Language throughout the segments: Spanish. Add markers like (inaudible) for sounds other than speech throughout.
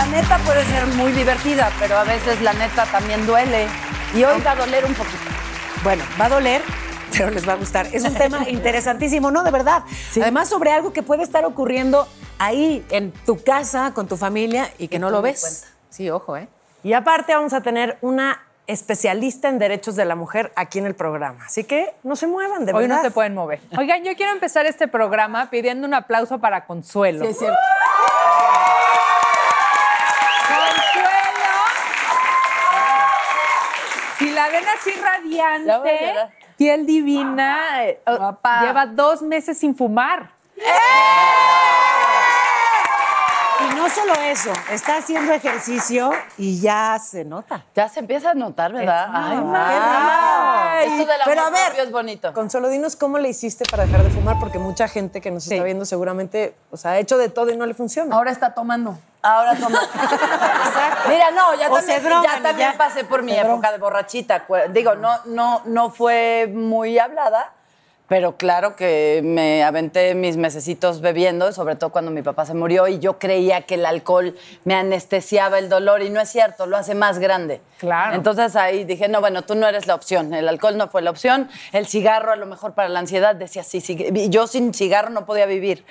La neta puede ser muy divertida, pero a veces la neta también duele. Y hoy va a doler un poquito. Bueno, va a doler, (laughs) pero les va a gustar. Es un tema (laughs) interesantísimo, ¿no? De verdad. Además, sobre algo que puede estar ocurriendo ahí, en tu casa, con tu familia, y que no lo ves. cuenta. Sí, ojo, ¿eh? Y aparte vamos a tener una especialista en derechos de la mujer aquí en el programa. Así que no se muevan, de Hoy verdad. no se pueden mover. Oigan, yo quiero empezar este programa pidiendo un aplauso para Consuelo. Sí, es cierto. Consuelo. Si la ven así radiante, piel divina, eh, Guapa. lleva dos meses sin fumar. Y no solo eso, está haciendo ejercicio y ya se nota. Ya se empieza a notar, ¿verdad? Ay, qué mamá. Esto del Pero a amor ver, es bonito. Consuelo, dinos cómo le hiciste para dejar de fumar, porque mucha gente que nos está viendo seguramente, o sea, ha hecho de todo y no le funciona. Ahora está tomando. Ahora toma. (laughs) Mira, no, ya O también, drogan ya también ya. pasé por mi época de borrachita. Digo, no, no, no fue muy hablada, pero claro que me aventé mis mesecitos bebiendo, sobre todo cuando mi papá se murió y yo creía que el alcohol me anestesiaba el dolor y no es cierto, lo hace más grande. Claro. Entonces ahí dije, no, bueno, tú no eres la opción. El alcohol no fue la opción. El cigarro a lo mejor para la ansiedad decía sí, sí. Yo sin cigarro no podía vivir.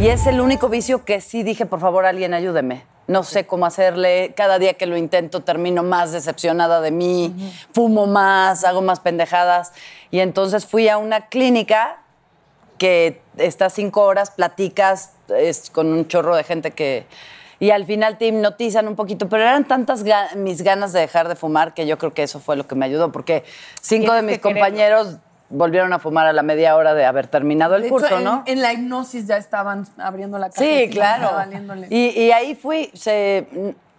Y es el único vicio que sí dije, por favor, alguien ayúdeme. No sé cómo hacerle. Cada día que lo intento termino más decepcionada de mí, fumo más, hago más pendejadas. Y entonces fui a una clínica que estás cinco horas, platicas es, con un chorro de gente que... Y al final te hipnotizan un poquito, pero eran tantas ga- mis ganas de dejar de fumar que yo creo que eso fue lo que me ayudó, porque cinco de mis compañeros volvieron a fumar a la media hora de haber terminado el De curso, hecho, en- ¿no? En, la hipnosis ya estaban abriendo la Sí, cajetilla, claro. Y, y ahí fui, se,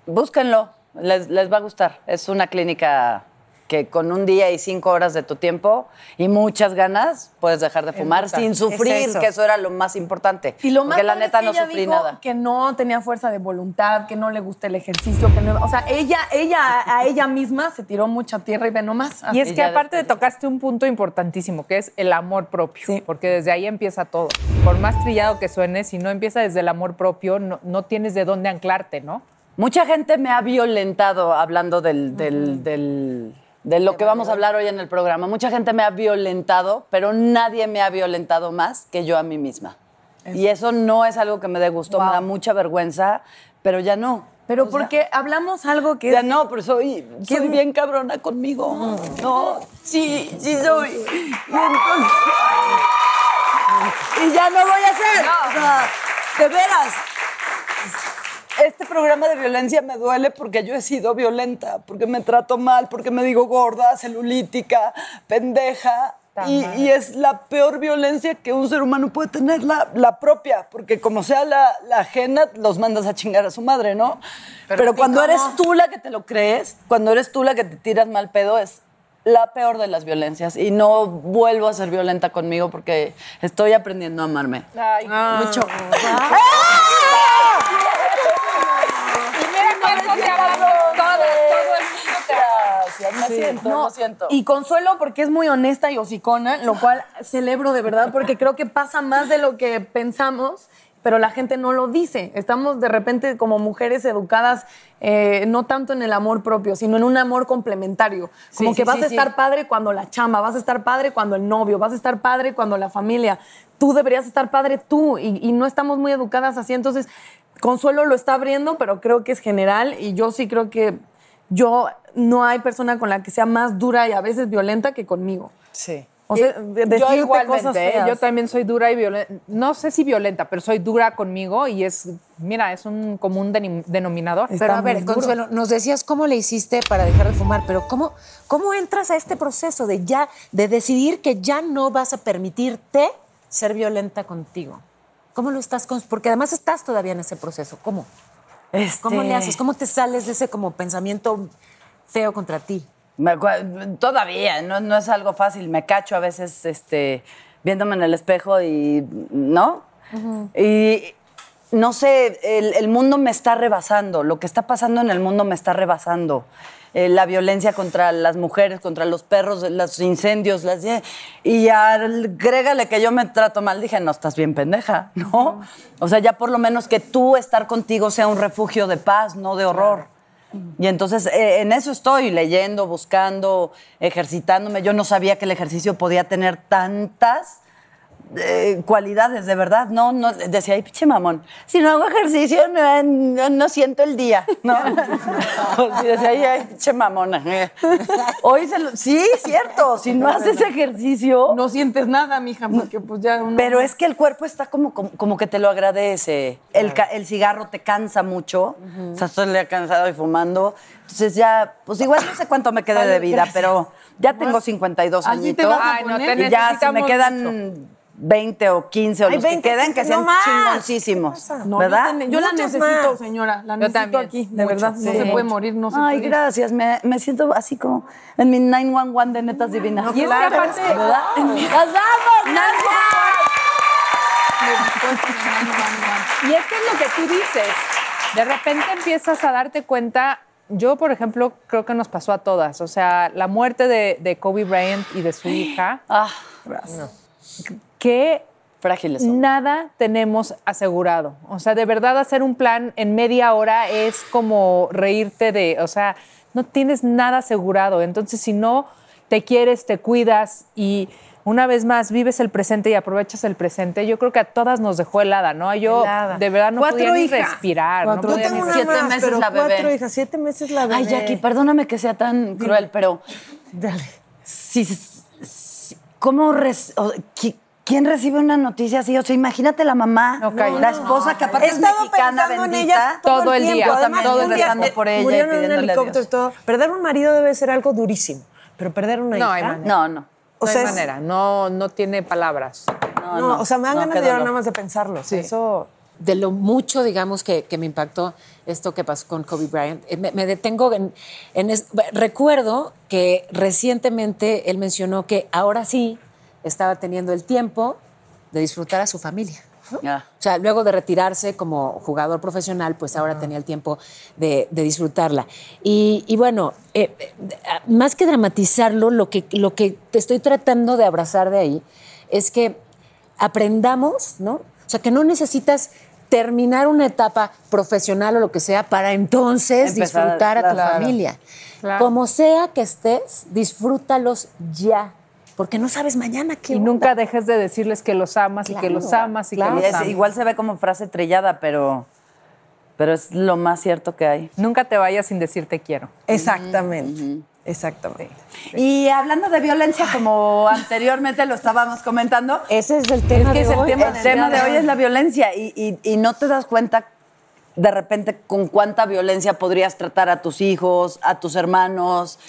búsquenlo, les, les va a gustar. Es una clínica que con un día y cinco horas de tu tiempo y muchas ganas puedes dejar de fumar sin sufrir, Es eso. que eso era lo más importante. Y lo más Porque la neta es que no ella sufrí dijo nada. que no tenía fuerza de voluntad, que no le gusta el ejercicio, que no, o sea, ella, ella a ella misma se tiró mucha tierra y ve nomás. Y es Y que aparte después- tocaste un punto importantísimo, que es el amor propio. Porque desde ahí empieza todo. Por más trillado que suene, si no empieza desde el amor propio, no, no tienes de dónde anclarte, ¿no? Mucha gente me ha violentado hablando del, del- del- de lo que vamos a hablar hoy en el programa. Mucha gente me ha violentado, pero nadie me ha violentado más que yo a mí misma. Y eso no es algo que me dé gusto, me da mucha vergüenza, pero ya no. Pero porque hablamos algo que Ya es... no, pero soy, soy bien cabrona conmigo. No, sí, sí soy. Y, entonces- y ya no voy a hacer. O sea, de veras. Este programa de violencia me duele porque yo he sido violenta, porque me trato mal, porque me digo gorda, celulítica, pendeja. Y, y es la peor violencia que un ser humano puede tener, la, la propia, porque como sea la, la ajena, los mandas a chingar a su madre, ¿no? Pero, cuando eres tú la que te lo crees, cuando eres tú la que te tiras mal pedo, es la peor de las violencias. Y no vuelvo a ser violenta conmigo porque estoy aprendiendo a amarme. Mucho. Y mira cuánto te amamos todas, todo el mundo te ama. Gracias, me siento, No, lo siento. Y Consuelo porque es muy honesta y hocicona, lo cual celebro de verdad porque creo que pasa más de lo que pensamos, pero la gente no lo dice. Estamos de repente como mujeres educadas eh, no tanto en el amor propio, sino en un amor complementario. Como Sí, que sí, vas sí, a estar sí. padre cuando la chama, vas a estar padre cuando el novio, vas a estar padre cuando la familia. Tú deberías estar padre tú y, y no estamos muy educadas así. Entonces, Consuelo lo está abriendo, pero creo que es general y yo sí creo que yo no hay persona con la que sea más dura y a veces violenta que conmigo. Sí. O sea, de- Yo cosas igualmente, ¿eh? feas. yo también soy dura y violenta. No sé si violenta, pero soy dura conmigo y es, mira, es un común denominador. Pero a ver, Consuelo, nos decías cómo le hiciste para dejar de fumar, pero ¿cómo, cómo entras a este proceso de ya, de decidir que ya no vas a permitirte ser violenta contigo? ¿Cómo lo estás? Porque además estás todavía en ese proceso. ¿Cómo? ¿Cómo le Este- haces? ¿Cómo te sales de ese como pensamiento feo contra ti? Me todavía, no, no es algo fácil. Me cacho a veces este, viéndome en el espejo y. ¿No? Y no sé, el, el mundo me está rebasando. Lo que está pasando en el mundo me está rebasando. Eh, la violencia contra las mujeres, contra los perros, los incendios, las, y agrégale que yo me trato mal, dije, no, estás bien pendeja, ¿no? O sea, ya por lo menos que tú estar contigo sea un refugio de paz, no de horror. Y entonces eh, en eso estoy, leyendo, buscando, ejercitándome. Yo no sabía que el ejercicio podía tener tantas eh, cualidades, de verdad. No, no, decía, ay, pinche mamón. Si no hago ejercicio, no, no- no siento el día. ¿no? (laughs) Y decía, ay, ay, pinche mamona. Hoy se lo- sí, cierto. Si no haces ejercicio. No sientes nada, mija, porque pues ya uno... Pero es que el cuerpo está como, como, como que te lo agradece. El, el cigarro te cansa mucho. O sea, estoy cansado y fumando. Entonces ya, pues igual no sé cuánto me quede de vida, pero ya tengo 52 Así añitos. te vas a Ay, no, poner. te y ya si me quedan 20 o 15 o Ay, los 20, que queden, que no sean más. chingoncísimos. No, ¿Verdad? Yo, yo la necesito, más. señora. La Yo necesito también. aquí, de Mucho, verdad. No sí. se puede morir, no se Ay, puede. gracias. Me, me siento así como en mi 911 de netas divinas. Y es que aparte- ¿verdad? ¡Las amo! Y es que es lo que tú dices. De repente empiezas a darte cuenta. Yo, por ejemplo, creo que nos pasó a todas. O sea, la muerte de, de Kobe Bryant y de su (gasps) hija, Ah, que frágiles son. nada tenemos asegurado. O sea, de verdad hacer un plan en media hora es como reírte de, o sea, no tienes nada asegurado. Entonces, si no te quieres, te cuidas y una vez más vives el presente y aprovechas el presente, yo creo que a todas nos dejó helada, ¿no? Yo Helada. de verdad no Cuatro podía ni respirar. no Yo podía tengo ni- una Siete más, meses pero la bebé. cuatro hijas, siete meses la bebé. Ay, Jackie, perdóname que sea tan cruel, pero Dale. si, si- ¿cómo res- o- qui- ¿Quién recibe una noticia así? O sea, imagínate la mamá, No, la esposa que aparte He es mexicana, pensando en bendita. ella todo, Todo el el día. Yo también, día, rezando por ella y en un pidiéndole a helicóptero y Dios. todo. Perder un marido debe ser algo durísimo. Pero perder una No hija. hay manera. No, no. O no sea, hay es- manera, no, no tiene palabras. No, No, o sea, me dan no, ganas de llorar nada más de pensarlo. Sí. Eso. de lo mucho, digamos, que, que me impactó esto que pasó con Kobe Bryant, eh, me, me detengo en... en es- recuerdo que recientemente él mencionó que ahora sí estaba teniendo el tiempo de disfrutar a su familia. O sea, luego de retirarse como jugador profesional, pues ahora tenía el tiempo de, de disfrutarla. Y, y bueno, eh, eh, más que dramatizarlo, lo que, lo que te estoy tratando de abrazar de ahí es que aprendamos, ¿no? O sea, que no necesitas terminar una etapa profesional o lo que sea para entonces Empezar, disfrutar a tu claro. familia. Claro. Como sea que estés, disfrútalos ya, porque no sabes mañana qué Y onda. nunca dejes de decirles que los amas y que los amas y claro. que los es- amas. igual se ve como frase trillada, pero, pero es lo más cierto que hay. Nunca te vayas sin decir te quiero. Exactamente. Exactamente. Y hablando de violencia, como anteriormente lo estábamos comentando, Ese es el tema que de es el hoy. tema, el tema de hoy es la violencia y, y- y no te das cuenta de repente con cuánta violencia podrías tratar a tus hijos, a tus hermanos.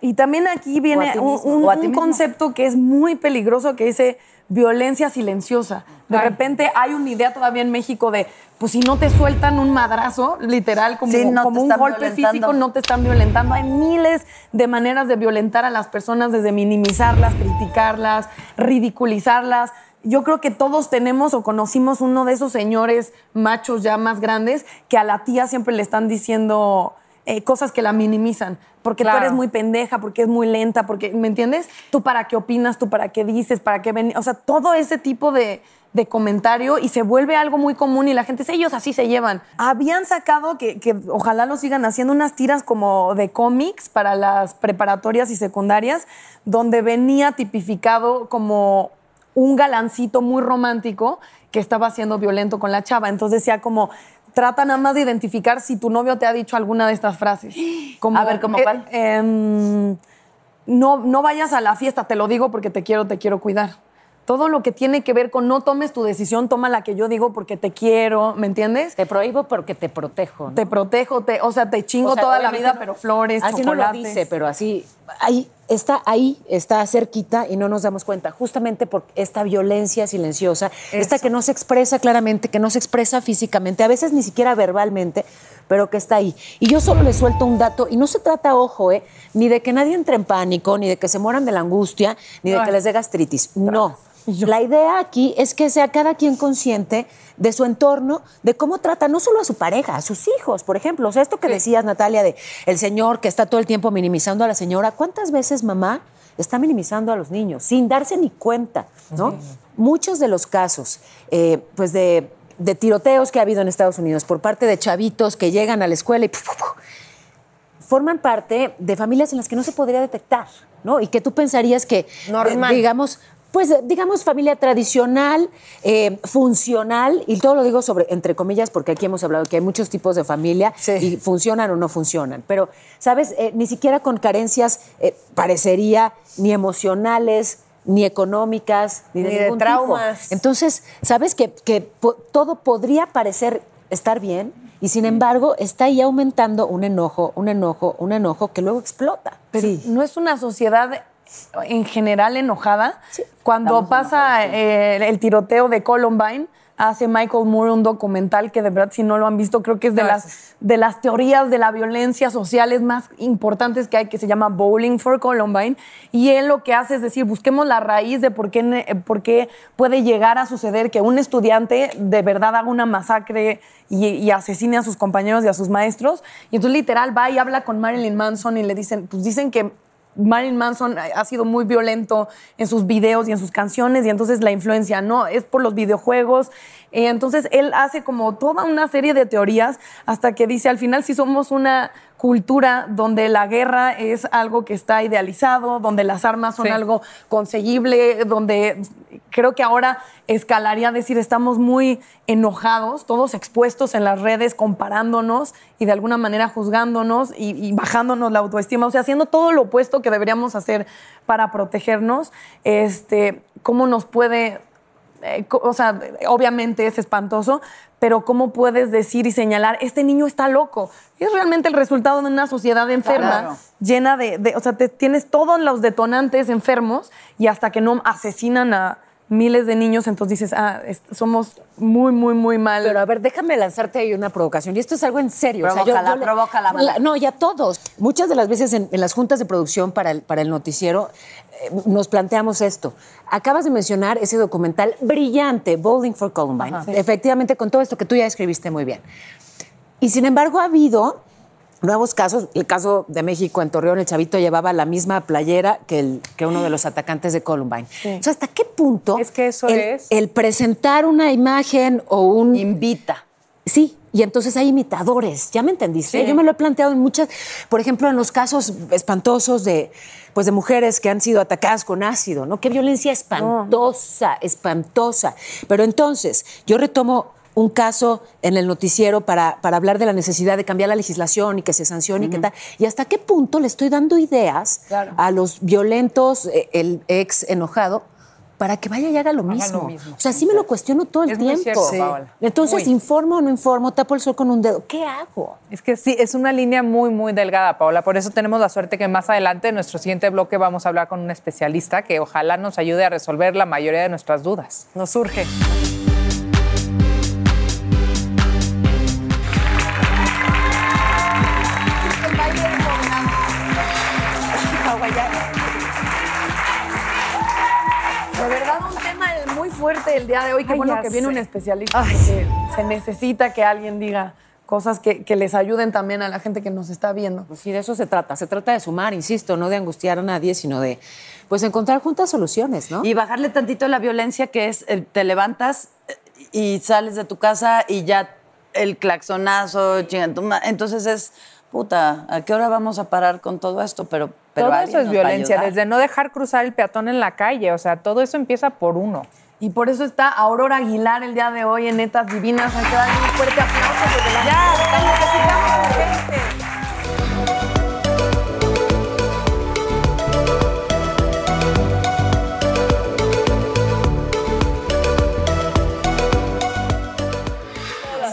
Y también aquí viene un, mismo, concepto que es muy peligroso que dice violencia silenciosa. De Ay. repente hay una idea todavía en México de, pues si no te sueltan un madrazo, literal, como, Sí, no como un golpe físico, no te están violentando. Hay miles de maneras de violentar a las personas, desde minimizarlas, criticarlas, ridiculizarlas. Yo creo que todos tenemos o conocimos uno de esos señores machos ya más grandes que a la tía siempre le están diciendo eh, cosas que la minimizan. Porque Claro. tú eres muy pendeja, porque es muy lenta, porque, ¿me entiendes? Tú para qué opinas, tú para qué dices, para qué ven. O sea, todo ese tipo de, de comentario y se vuelve algo muy común y la gente dice, ellos así se llevan. Habían sacado, que, que ojalá lo sigan haciendo, unas tiras como de cómics para las preparatorias y secundarias, donde venía tipificado como un galancito muy romántico que estaba siendo violento con la chava. Entonces decía como, trata nada más de identificar si tu novio te ha dicho alguna de estas frases. (gasps) Como, A ver, ¿cómo eh, cuál? em, no, no vayas a la fiesta, te lo digo porque te quiero, te quiero cuidar. Todo lo que tiene que ver con no tomes tu decisión, toma la que yo digo porque te quiero, ¿me entiendes? Te prohíbo porque te protejo. ¿no? Te protejo, te, o sea, te chingo O sea, toda la vida, no- pero flores, así no chocolates. lo dice, pero así ahí está ahí, está cerquita y no nos damos cuenta, justamente por esta violencia silenciosa, esta que no se expresa claramente, que no se expresa físicamente, a veces ni siquiera verbalmente, pero que está ahí. Y yo solo le suelto un dato y no se trata, ojo, eh, ni de que nadie entre en pánico, ni de que se mueran de la angustia, ni de que les dé gastritis. No. La idea aquí es que sea cada quien consciente de su entorno, de cómo trata no solo a su pareja, a sus hijos, por ejemplo. O sea, esto que decías, Natalia, de el señor que está todo el tiempo minimizando a la señora. ¿Cuántas veces mamá está minimizando a los niños sin darse ni cuenta? ¿no? Muchos de los casos, eh, pues de, de tiroteos que ha habido en Estados Unidos por parte de chavitos que llegan a la escuela y ¡puf, puf, puf! forman parte de familias en las que no se podría detectar, ¿no? Y que tú pensarías que, Normal. eh, digamos, pues eh, digamos familia tradicional, eh, funcional, y todo lo digo sobre, entre comillas, porque aquí hemos hablado que hay muchos tipos de familia y funcionan o no funcionan. Pero, ¿sabes? Eh, ni siquiera con carencias, eh, parecería, ni emocionales, ni económicas, ni de, Ni de ningún traumas. Entonces, ¿sabes? Que, que po- todo podría parecer estar bien y sin embargo está ahí aumentando un enojo, un enojo, un enojo que luego explota. Pero no es una sociedad en general enojada. Cuando pasa eh, el tiroteo de Columbine, hace Michael Moore un documental que de verdad si no lo han visto creo que es de las de las teorías de la violencia sociales más importantes que hay que se llama Bowling for Columbine y él lo que hace es decir busquemos la raíz de por qué por qué puede llegar a suceder que un estudiante de verdad haga una masacre y, y asesine a sus compañeros y a sus maestros y entonces literal va y habla con Marilyn Manson y le dicen pues dicen que Marilyn Manson ha sido muy violento en sus videos y en sus canciones y entonces la influencia no es por los videojuegos. Eh, entonces él hace como toda una serie de teorías hasta que dice al final si somos una cultura donde la guerra es algo que está idealizado, donde las armas son Sí. algo conseguible, donde creo que ahora escalaría a decir estamos muy enojados, todos expuestos en las redes, comparándonos y de alguna manera juzgándonos y, y bajándonos la autoestima, o sea, haciendo todo lo opuesto que deberíamos hacer para protegernos, este, ¿cómo nos puede eh, o sea, obviamente es espantoso, pero ¿cómo puedes decir y señalar, este niño está loco? Es realmente el resultado de una sociedad enferma, Claro. llena de, de- o sea, te- tienes todos los detonantes enfermos y hasta que no asesinan a miles de niños, entonces dices, ah, somos muy, muy, muy mal. Pero a ver, déjame lanzarte ahí una provocación. Y esto es algo en serio. Provócala, le- provócala, mana. La- No, ya todos. Muchas de las veces en, en las juntas de producción para el, para el noticiero eh, nos planteamos esto. Acabas de mencionar ese documental brillante, Bowling for Columbine. Efectivamente, con todo esto que tú ya escribiste muy bien. Y sin embargo, ha habido nuevos casos. El caso de México en Torreón, el chavito llevaba la misma playera que, el, que uno de los atacantes de Columbine. O sea, ¿hasta qué punto Es que eso el, es- el presentar una imagen o un... Invita. Sí, y entonces hay imitadores, ¿ya me entendiste? Yo me lo he planteado en muchas, por ejemplo, en los casos espantosos de, pues de mujeres que han sido atacadas con ácido, ¿no? Qué violencia espantosa, espantosa. Pero entonces, yo retomo un caso en el noticiero para, para hablar de la necesidad de cambiar la legislación y que se sancione y qué tal. Y hasta qué punto le estoy dando ideas a los violentos, eh, el ex enojado, para que vaya y haga lo, mismo. mismo. O sea, sí me lo cuestiono todo el Es muy tiempo. cierto, Sí. Paola. Entonces, Muy. informo o no informo, tapo el sol con un dedo. ¿Qué hago? Es que sí, es una línea muy, muy delgada, Paola. Por eso tenemos la suerte que más adelante, en nuestro siguiente bloque, vamos a hablar con un especialista que ojalá nos ayude a resolver la mayoría de nuestras dudas. Nos surge. Muy fuerte el día de hoy. Qué Ay, bueno que viene un especialista. porque se necesita que alguien diga cosas que, que les ayuden también a la gente que nos está viendo. Pues sí, de eso se trata. Se trata de sumar, insisto, no de angustiar a nadie, sino de pues encontrar juntas soluciones, ¿no? Y bajarle tantito la violencia que es, eh, te levantas eh, y sales de tu casa y ya el claxonazo, Entonces es, puta, ¿a qué hora vamos a parar con todo esto? Pero, pero todo eso es violencia, desde no dejar cruzar el peatón en la calle. O sea, todo eso empieza por uno. Y por eso está Aurora Aguilar el día de hoy en Netas Divinas. Hay que darle un fuerte aplauso desde la Ya, necesitamos gente.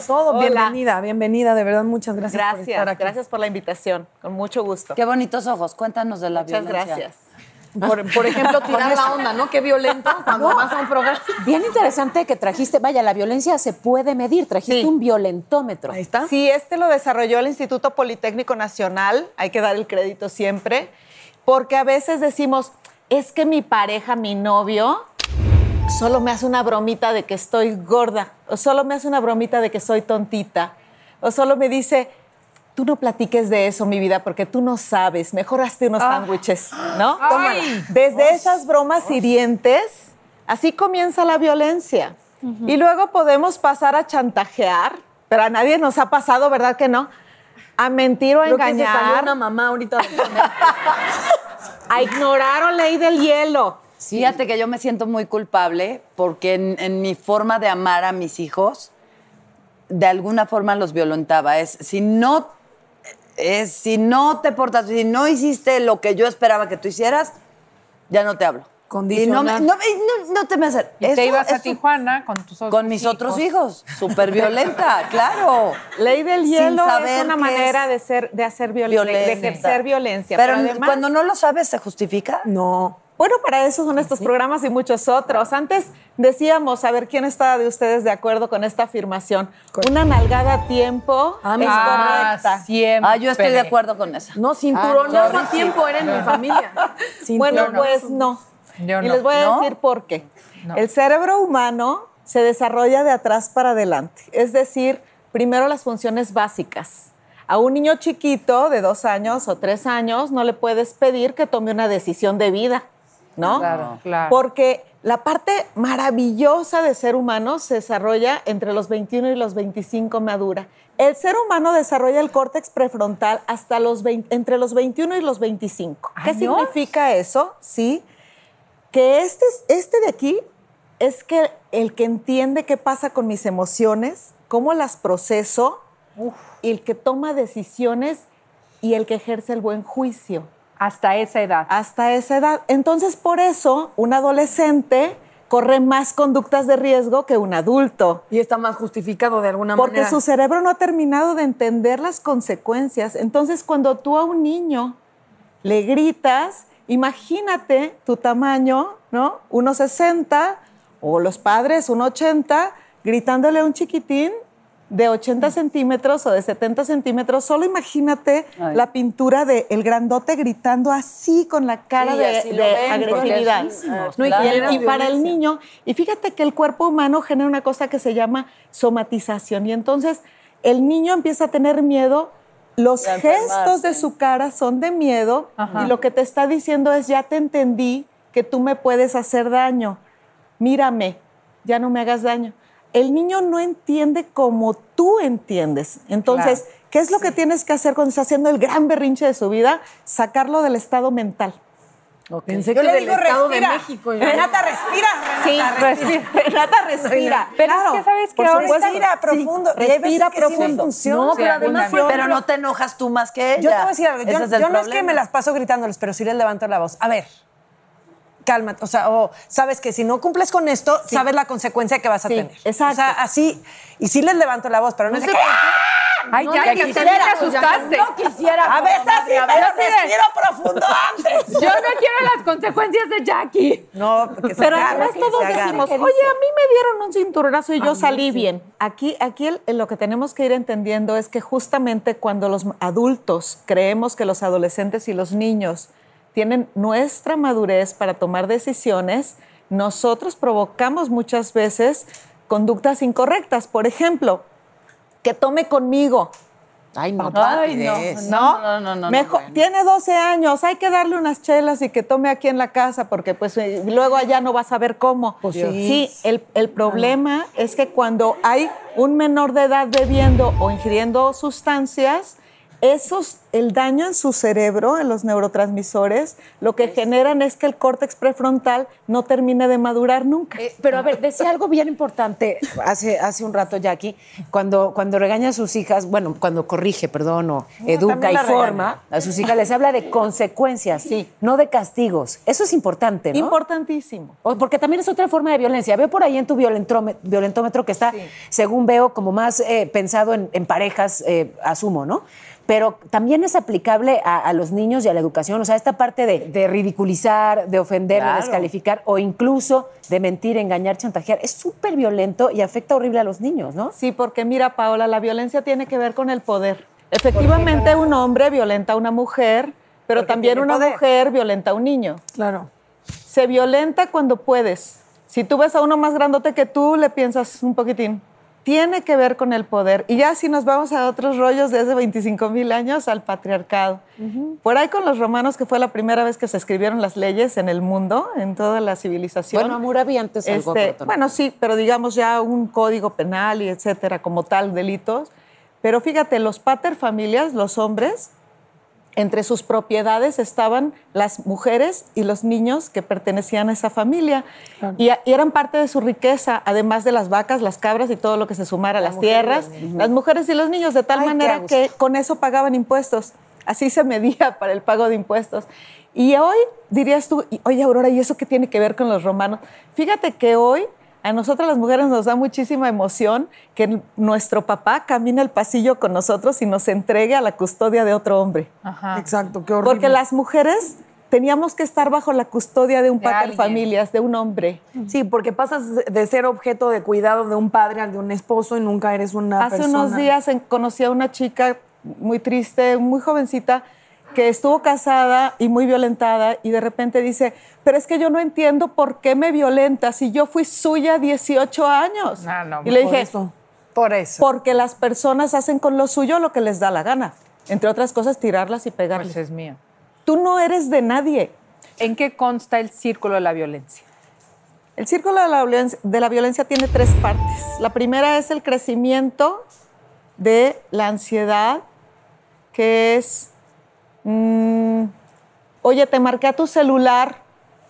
Todo, Hola. bienvenida, bienvenida, de verdad, muchas gracias, gracias por estar aquí. Gracias por la invitación, con mucho gusto. Qué bonitos ojos, cuéntanos de la muchas violencia. Muchas gracias. Por, por ejemplo, tirar la onda, ¿no? Qué violento cuando vas a un programa. Bien interesante que trajiste, vaya, la violencia se puede medir, trajiste Sí. un violentómetro. Ahí está. Sí, este lo desarrolló el Instituto Politécnico Nacional, hay que dar el crédito siempre, porque a veces decimos, es que mi pareja, mi novio, solo me hace una bromita de que estoy gorda, o solo me hace una bromita de que soy tontita, o solo me dice, tú no platiques de eso, mi vida, porque tú no sabes, mejor hazte unos sándwiches, ¿no? (gasps) Tómala. Desde esas bromas hirientes, así comienza la violencia. Y luego podemos pasar a chantajear, pero a nadie nos ha pasado, ¿verdad que no? A mentir o a Creo que se salió engañar, una mamá ahorita. (laughs) a ignorar o ley del hielo. Fíjate que yo me siento muy culpable porque en, en mi forma de amar a mis hijos, de alguna forma los violentaba. Es si no, es si no te portas, si no hiciste lo que yo esperaba que tú hicieras, ya no te hablo. Y no, me- no, me- no- no te me hacer. Y te Eso- ibas a Tijuana con tus otros Con mis otros hijos. Súper violenta, (laughs) claro. Ley del hielo es una manera es de ser, de hacer violencia, de, violencia. ejercer violencia. Pero, además- cuando no lo sabes, ¿se justifica? No. Bueno, para eso son estos programas y muchos otros. Antes decíamos, a ver quién está de ustedes de acuerdo con esta afirmación. Una nalgada a tiempo Ah, es mira. Ah, correcta. siempre. Ah, yo estoy de acuerdo con esa. No, cinturonazo a tiempo era en mi (laughs) familia. Bueno, pues no. Yo y no. les voy a ¿No? decir por qué. El cerebro humano se desarrolla de atrás para adelante. Es decir, primero las funciones básicas. A un niño chiquito de dos años o tres años no le puedes pedir que tome una decisión de vida, ¿no? Claro, claro. Porque la parte maravillosa de ser humano se desarrolla entre los 21 y los 25 madura. El ser humano desarrolla el córtex prefrontal hasta los 20 entre los 21 y los 25. ¿Qué significa eso? Sí, que este, este de aquí es que el que entiende qué pasa con mis emociones, cómo las proceso, y el que toma decisiones y el que ejerce el buen juicio Hasta esa edad. hasta esa edad. Entonces, por eso, un adolescente corre más conductas de riesgo que un adulto. Y está más justificado de alguna Porque manera. su cerebro no ha terminado de entender las consecuencias. Entonces, cuando tú a un niño le gritas, imagínate tu tamaño, ¿no? 1,60 o los padres 1,80, gritándole a un chiquitín de 80 centímetros o de 70 centímetros. Solo imagínate Ay. la pintura de el grandote gritando así con la cara Sí, de, ven, agresividad. No, y- claro. y para el niño, y fíjate que el cuerpo humano genera una cosa que se llama somatización. Y entonces el niño empieza a tener miedo. Los gestos de su cara son de miedo Ajá. y lo que te está diciendo es, ya te entendí que tú me puedes hacer daño. Mírame, ya no me hagas daño. El niño no entiende como tú entiendes. Entonces, Claro. ¿qué es lo que tienes que hacer cuando está haciendo el gran berrinche de su vida? Sacarlo del estado mental. Pensé Yo que le del digo Estado respira. de México. yo- Renata, respira. Sí, respira. (laughs) Renata, respira. Pero es que, ¿sabes Ahorita- supuesto. Respira profundo. Veces Respira que sí profundo. funciona. No, Sí, pero además, por Pero no te enojas tú más que ella. Yo te voy a decir algo. Yo, yo no es que me las paso gritándoles, pero sí les levanto la voz. A ver, cálmate. O sea, o sabes que si no cumples con esto, sabes la consecuencia que vas a Sí, tener. exacto. O sea, así. Y sí les levanto la voz, pero no, es de que. Ay, No, ya, ya que te quisiera, me asustaste. No quisiera. A veces sí, a pero veces- respiro profundo antes. Yo no quiero las consecuencias de Jackie. No, porque se Pero además todos decimos, oye, a mí me dieron un cinturonazo y yo salí bien. Aquí, aquí el- lo que tenemos que ir entendiendo es que justamente cuando los adultos creemos que los adolescentes y los niños tienen nuestra madurez para tomar decisiones, nosotros provocamos muchas veces conductas incorrectas. Por ejemplo, que tome conmigo. Ay, no. Ay, no, no, no, no, no. Mejor, bueno. Tiene 12 años, hay que darle unas chelas y que tome aquí en la casa porque pues eh, luego allá no vas a ver cómo. Pues sí. sí, el, el problema es que cuando hay un menor de edad bebiendo o ingiriendo sustancias, esos, el daño en su cerebro, en los neurotransmisores, lo que generan es que el córtex prefrontal no termine de madurar nunca. Eh, pero a ver, decía algo bien importante hace, hace un rato, Jackie, cuando, cuando regaña a sus hijas, bueno, cuando corrige, perdón, o educa y forma a sus hijas, les habla de consecuencias, no de castigos. Eso es importante, ¿no? Importantísimo. O- Porque también es otra forma de violencia. Veo por ahí en tu violentómetro que está, según veo, como más eh, pensado en, en parejas, eh, asumo, ¿no? Pero también es aplicable a, a los niños y a la educación. O sea, esta parte de, de ridiculizar, de ofender, de descalificar o incluso de mentir, engañar, chantajear, es súper violento y afecta horrible a los niños, ¿no? Sí, porque mira, Paola, la violencia tiene que ver con el poder. Efectivamente, un hombre violenta a una mujer, pero Porque también una poder. mujer violenta a un niño. Claro. Se violenta cuando puedes. Si tú ves a uno más grandote que tú, le piensas un poquitín. Tiene que ver con el poder. Y ya si nos vamos a otros rollos de hace 25 mil años, al patriarcado. Por ahí con los romanos, que fue la primera vez que se escribieron las leyes en el mundo, en toda la civilización. Bueno, Hammurabi antes algo Este, bueno, sí, pero digamos ya un código penal y etcétera, como tal, delitos. Pero fíjate, los paterfamilias, los hombres, entre sus propiedades estaban las mujeres y los niños que pertenecían a esa familia. Y, eran parte de su riqueza, además de las vacas, las cabras y todo lo que se sumara a las tierras, las mujeres y los niños, de tal Ay, manera que con eso pagaban impuestos. Así se medía (laughs) para el pago de impuestos. Y hoy dirías tú, oye Aurora, ¿y eso qué tiene que ver con los romanos? Fíjate que hoy a nosotras las mujeres nos da muchísima emoción que nuestro papá camine el pasillo con nosotros y nos entregue a la custodia de otro hombre. Ajá. Exacto, qué horrible. Porque las mujeres teníamos que estar bajo la custodia de un De pater alguien. familias, de un hombre. Sí, porque pasas de ser objeto de cuidado de un padre al de un esposo y nunca eres una Hace persona. unos días conocí a una chica muy triste, muy jovencita, que estuvo casada y muy violentada y de repente dice, pero es que yo no entiendo por qué me violenta si yo fui suya 18 años. Ah, no, y le dije, eso. Por eso. porque las personas hacen con lo suyo lo que les da la gana. Entre otras cosas, tirarlas y pegarles. Pues es mío. Tú no eres de nadie. ¿En qué consta el círculo de la violencia? El círculo de la, violencia, de la violencia tiene tres partes. La primera es el crecimiento de la ansiedad, que es, mm, oye, te marqué a tu celular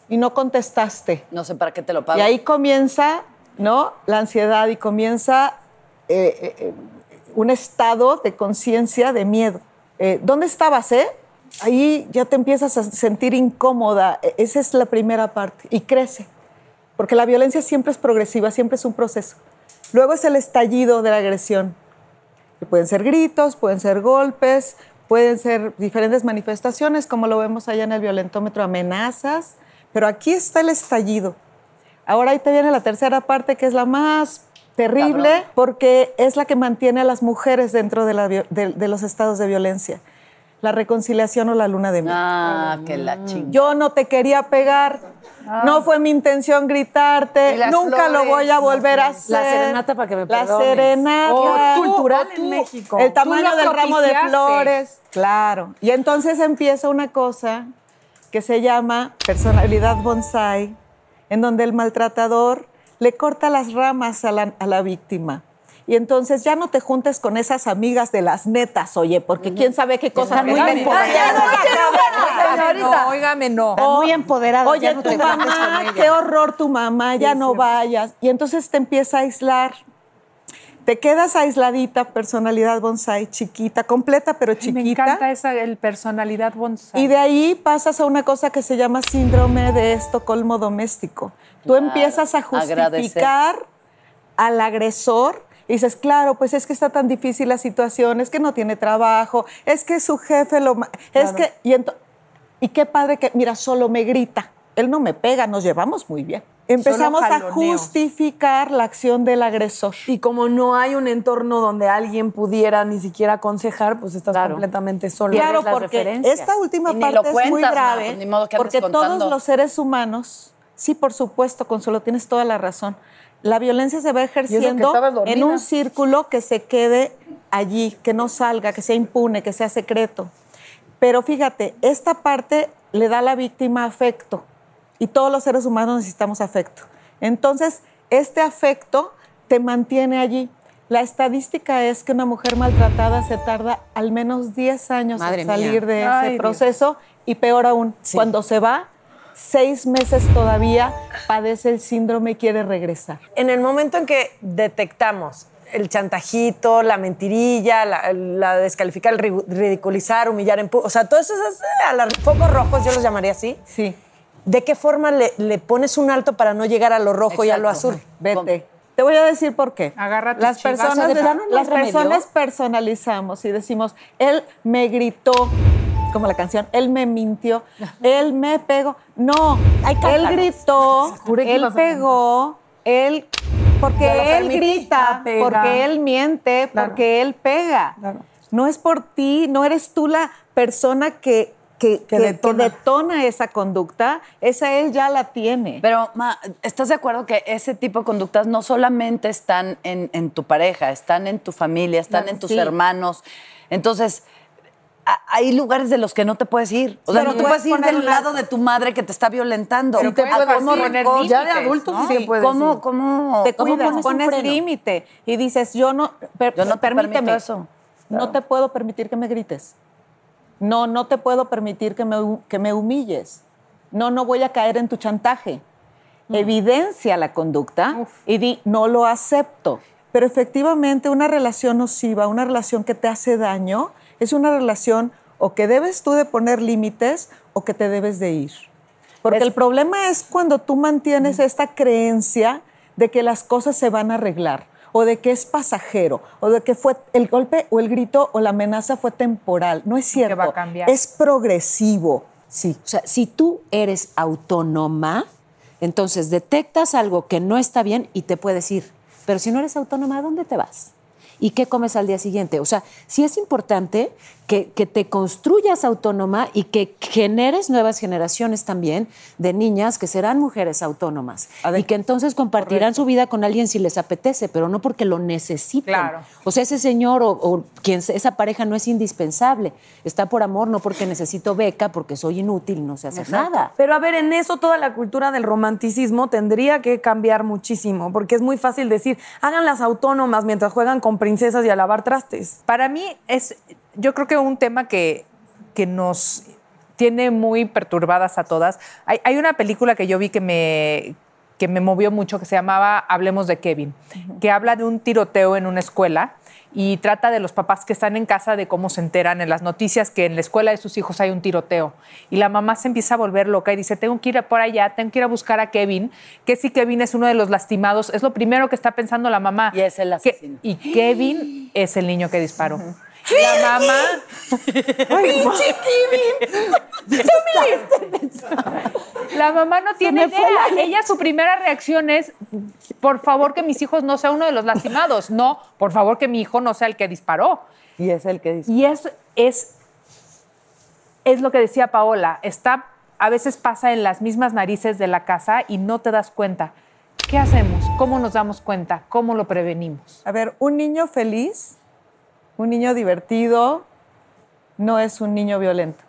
y no contestaste. No sé para qué te lo pago. Y ahí comienza, ¿no? La ansiedad y comienza eh, eh, eh, un estado de conciencia de miedo. Eh, ¿Dónde estabas, eh? Ahí ya te empiezas a sentir incómoda. E- Esa es la primera parte. Y crece. Porque la violencia siempre es progresiva, siempre es un proceso. Luego es el estallido de la agresión. Que pueden ser gritos, pueden ser golpes, pueden ser diferentes manifestaciones, como lo vemos allá en el violentómetro, amenazas. Pero aquí está el estallido. Ahora ahí te viene la tercera parte, que es la más terrible, Cabrón. porque es la que mantiene a las mujeres dentro de, la vi- de- de los estados de violencia. La reconciliación o la luna de miel. Ah, que la chingada. Yo no te quería pegar, no fue mi intención gritarte, nunca lo voy a volver a hacer. La serenata para que me La perdones. serenata. Oh, cultural O en México. El tamaño del ramo de flores. Claro. Y entonces empieza una cosa que se llama personalidad bonsai, en donde el maltratador le corta las ramas a la, a la víctima. Y entonces ya no te juntes con esas amigas de las netas, oye, porque quién sabe qué cosas muy empoderadas. poner. No, óigame, no. Están muy empoderadas. Oye, ya no tu mamá, qué horror tu mamá, ya no vayas. Y entonces te empieza a aislar. Te quedas aisladita, personalidad bonsai, chiquita, completa pero Me chiquita. encanta esa el personalidad bonsai. Y de ahí pasas a una cosa que se llama síndrome de Estocolmo doméstico. Tú Claro, empiezas a justificar al agresor y dices, claro, pues es que está tan difícil la situación, es que no tiene trabajo, es que su jefe lo... ma- Es que... Y, ento- y qué padre que, mira, solo me grita. Él no me pega, nos llevamos muy bien. Empezamos a justificar la acción del agresor. Y como no hay un entorno donde alguien pudiera ni siquiera aconsejar, pues estás Claro. completamente solo. Claro, porque esta última Y parte lo es muy cuentas, grave, ma, pues, ni modo que andes porque contando. todos los seres humanos, sí, por supuesto, Consuelo, tienes toda la razón. La violencia se va ejerciendo en un círculo que se quede allí, que no salga, que sea impune, que sea secreto. Pero fíjate, esta parte le da a la víctima afecto y todos los seres humanos necesitamos afecto. Entonces, este afecto te mantiene allí. La estadística es que una mujer maltratada se tarda al menos 10 años Madre en salir mía. de ese Ay, Dios. proceso y peor aún, cuando se va, seis meses todavía padece el síndrome y quiere regresar. En el momento en que detectamos el chantajito, la mentirilla, la, la descalificar, el ri- ridiculizar, humillar en pu- o sea, todos esos eh, a los focos rojos, yo los llamaría así. Sí. ¿De qué forma le, le pones un alto para no llegar a lo rojo y a lo azul? Vete. Te voy a decir por qué. Agarra tus las personas, O sea, ¿de plano no las remedio? personas personalizamos y decimos, él me gritó, como la canción, él me mintió, él me pegó. No, él gritó, él pegó, él, porque él grita, Pega. porque él miente, Claro. porque él pega. Claro. No es por ti, no eres tú la persona que, que, que- que detona. esa conducta, esa él ya la tiene. Pero, Ma, ¿estás de acuerdo que ese tipo de conductas no solamente están en, en tu pareja, están en tu familia, están Claro, en tus sí. hermanos? Entonces, hay lugares de los que no te puedes ir. O sea, Pero no te puedes puedes ir del una- lado de tu madre que te está violentando. Pero ¿A puedes cómo poner recoges? Ya de límites, adultos ¿no? sí se puede ¿Cómo, te ¿Cómo cuidas, pones límite y dices, yo no, per- Yo no te permíteme, eso. no te puedo permitir que me grites. No, no te puedo permitir que me, que me humilles. No, no voy a caer en tu chantaje. Evidencia la conducta y di, no lo acepto. Pero efectivamente una relación nociva, una relación que te hace daño, es una relación o que debes tú de poner límites o que te debes de ir. Porque el problema es cuando tú mantienes esta creencia de que las cosas se van a arreglar o de que es pasajero o de que fue el golpe o el grito o la amenaza fue temporal. No es cierto. va a cambiar. Es progresivo. Sí. O sea, si tú eres autónoma, entonces detectas algo que no está bien y te puedes ir. Pero si no eres autónoma, ¿a dónde te vas? ¿Y qué comes al día siguiente? O sea, sí es importante que, que te construyas autónoma y que generes nuevas generaciones también de niñas que serán mujeres autónomas y que entonces compartirán su vida con alguien si les apetece, pero no porque lo necesiten. Claro. O sea, ese señor o, o quien esa pareja no es indispensable. Está por amor, no porque necesito beca, porque soy inútil no sé hacer nada. Pero a ver, en eso toda la cultura del romanticismo tendría que cambiar muchísimo, porque es muy fácil decir, háganlas autónomas mientras juegan con princesas y a lavar trastes. Para mí es, yo creo que un tema que, que nos tiene muy perturbadas a todas. Hay, hay una película que yo vi que me, que me movió mucho que se llamaba Hablemos de Kevin, que habla de un tiroteo en una escuela y trata de los papás que están en casa de cómo se enteran en las noticias que en la escuela de sus hijos hay un tiroteo. Y la mamá se empieza a volver loca y dice, tengo que ir por allá, tengo que ir a buscar a Kevin, que si Kevin es uno de los lastimados, es lo primero que está pensando la mamá. Y es el Que- asesino. y Kevin es el niño que disparó. La mamá. ¡Pinche (laughs) Kevin! La mamá no tiene idea. Ella, su primera reacción es: por favor, que mis hijos no sea uno de los lastimados. No, por favor, que mi hijo no sea el que disparó. Y es el que dice. Y es, es, es lo que decía Paola, está, a veces pasa en las mismas narices de la casa y no te das cuenta. ¿Qué hacemos? ¿Cómo nos damos cuenta? ¿Cómo lo prevenimos? A ver, un niño feliz, un niño divertido, no es un niño violento.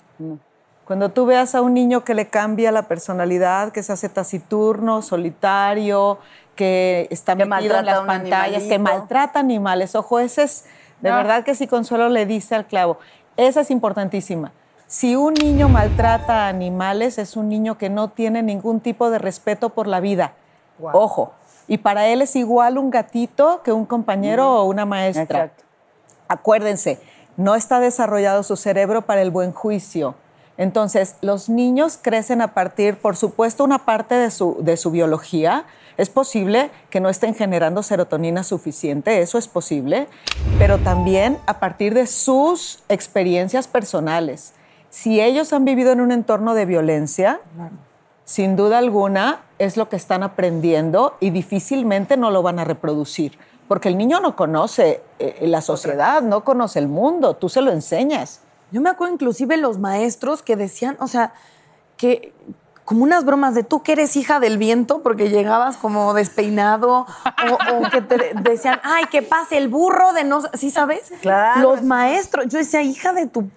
Cuando tú veas a un niño que le cambia la personalidad, que se hace taciturno, solitario, que está Que metido en las pantallas, que maltrata animales, ojo, ese es, de No. verdad que si Consuelo le dice al clavo, esa es importantísima. Si un niño maltrata a animales, es un niño que no tiene ningún tipo de respeto por la vida. Ojo. Y para él es igual un gatito que un compañero o una maestra. Exacto. Acuérdense, no está desarrollado su cerebro para el buen juicio. Entonces, los niños crecen a partir, por supuesto, una parte de su, de su biología. Es posible que no estén generando serotonina suficiente, eso es posible, pero también a partir de sus experiencias personales. Si ellos han vivido en un entorno de violencia, sin duda alguna es lo que están aprendiendo y difícilmente no lo van a reproducir, porque el niño no conoce eh, la sociedad, no conoce el mundo, tú se lo enseñas. Yo me acuerdo inclusive los maestros que decían, o sea, que como unas bromas de tú que eres hija del viento porque llegabas como despeinado o, o que te decían, ay, que pase el burro de no, ¿sí sabes? Claro. Los maestros, yo decía, hija de tu,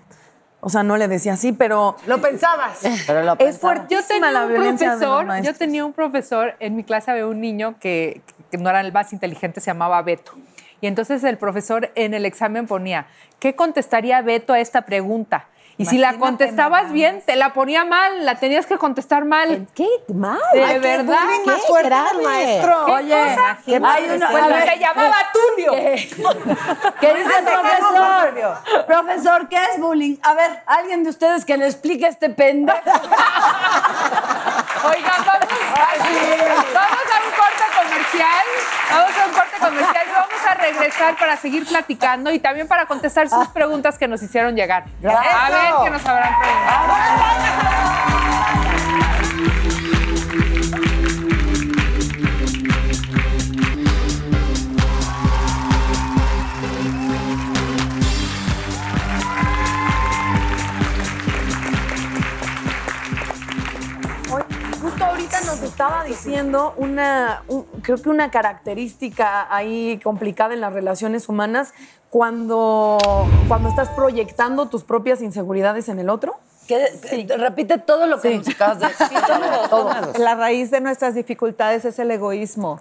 o sea, no le decía así, pero Lo pensabas. Pero lo es pensaba. fuertísima Yo tenía, la un violencia de los profesor, yo tenía un profesor, en mi clase había un niño que, que no era el más inteligente, se llamaba Beto. Y entonces el profesor en el examen ponía, ¿qué contestaría Beto a esta pregunta? Y si la Imagínate contestabas bien, te la ponía mal, la tenías que contestar mal. ¿Qué? ¿Mal? De Ay, qué verdad. bullying más qué fuerte del maestro. ¿Qué Oye? ¿qué Hay una- Pues, ver, se llamaba Tulio. (laughs) ¿Qué dice el profesor? Profesor, ¿qué es bullying? A ver, alguien de ustedes que le explique este pendejo. (laughs) Oigan, vamos, vamos a un comercial. Vamos a un corte comercial y vamos a regresar para seguir platicando y también para contestar sus preguntas que nos hicieron llegar. A ver qué nos habrán preguntado. Justo ahorita nos estaba diciendo una, un- creo que una característica ahí complicada en las relaciones humanas cuando, cuando estás proyectando tus propias inseguridades en el otro. ¿Qué- Repite todo lo que nos acabas de decir. (laughs) La raíz de nuestras dificultades es el egoísmo.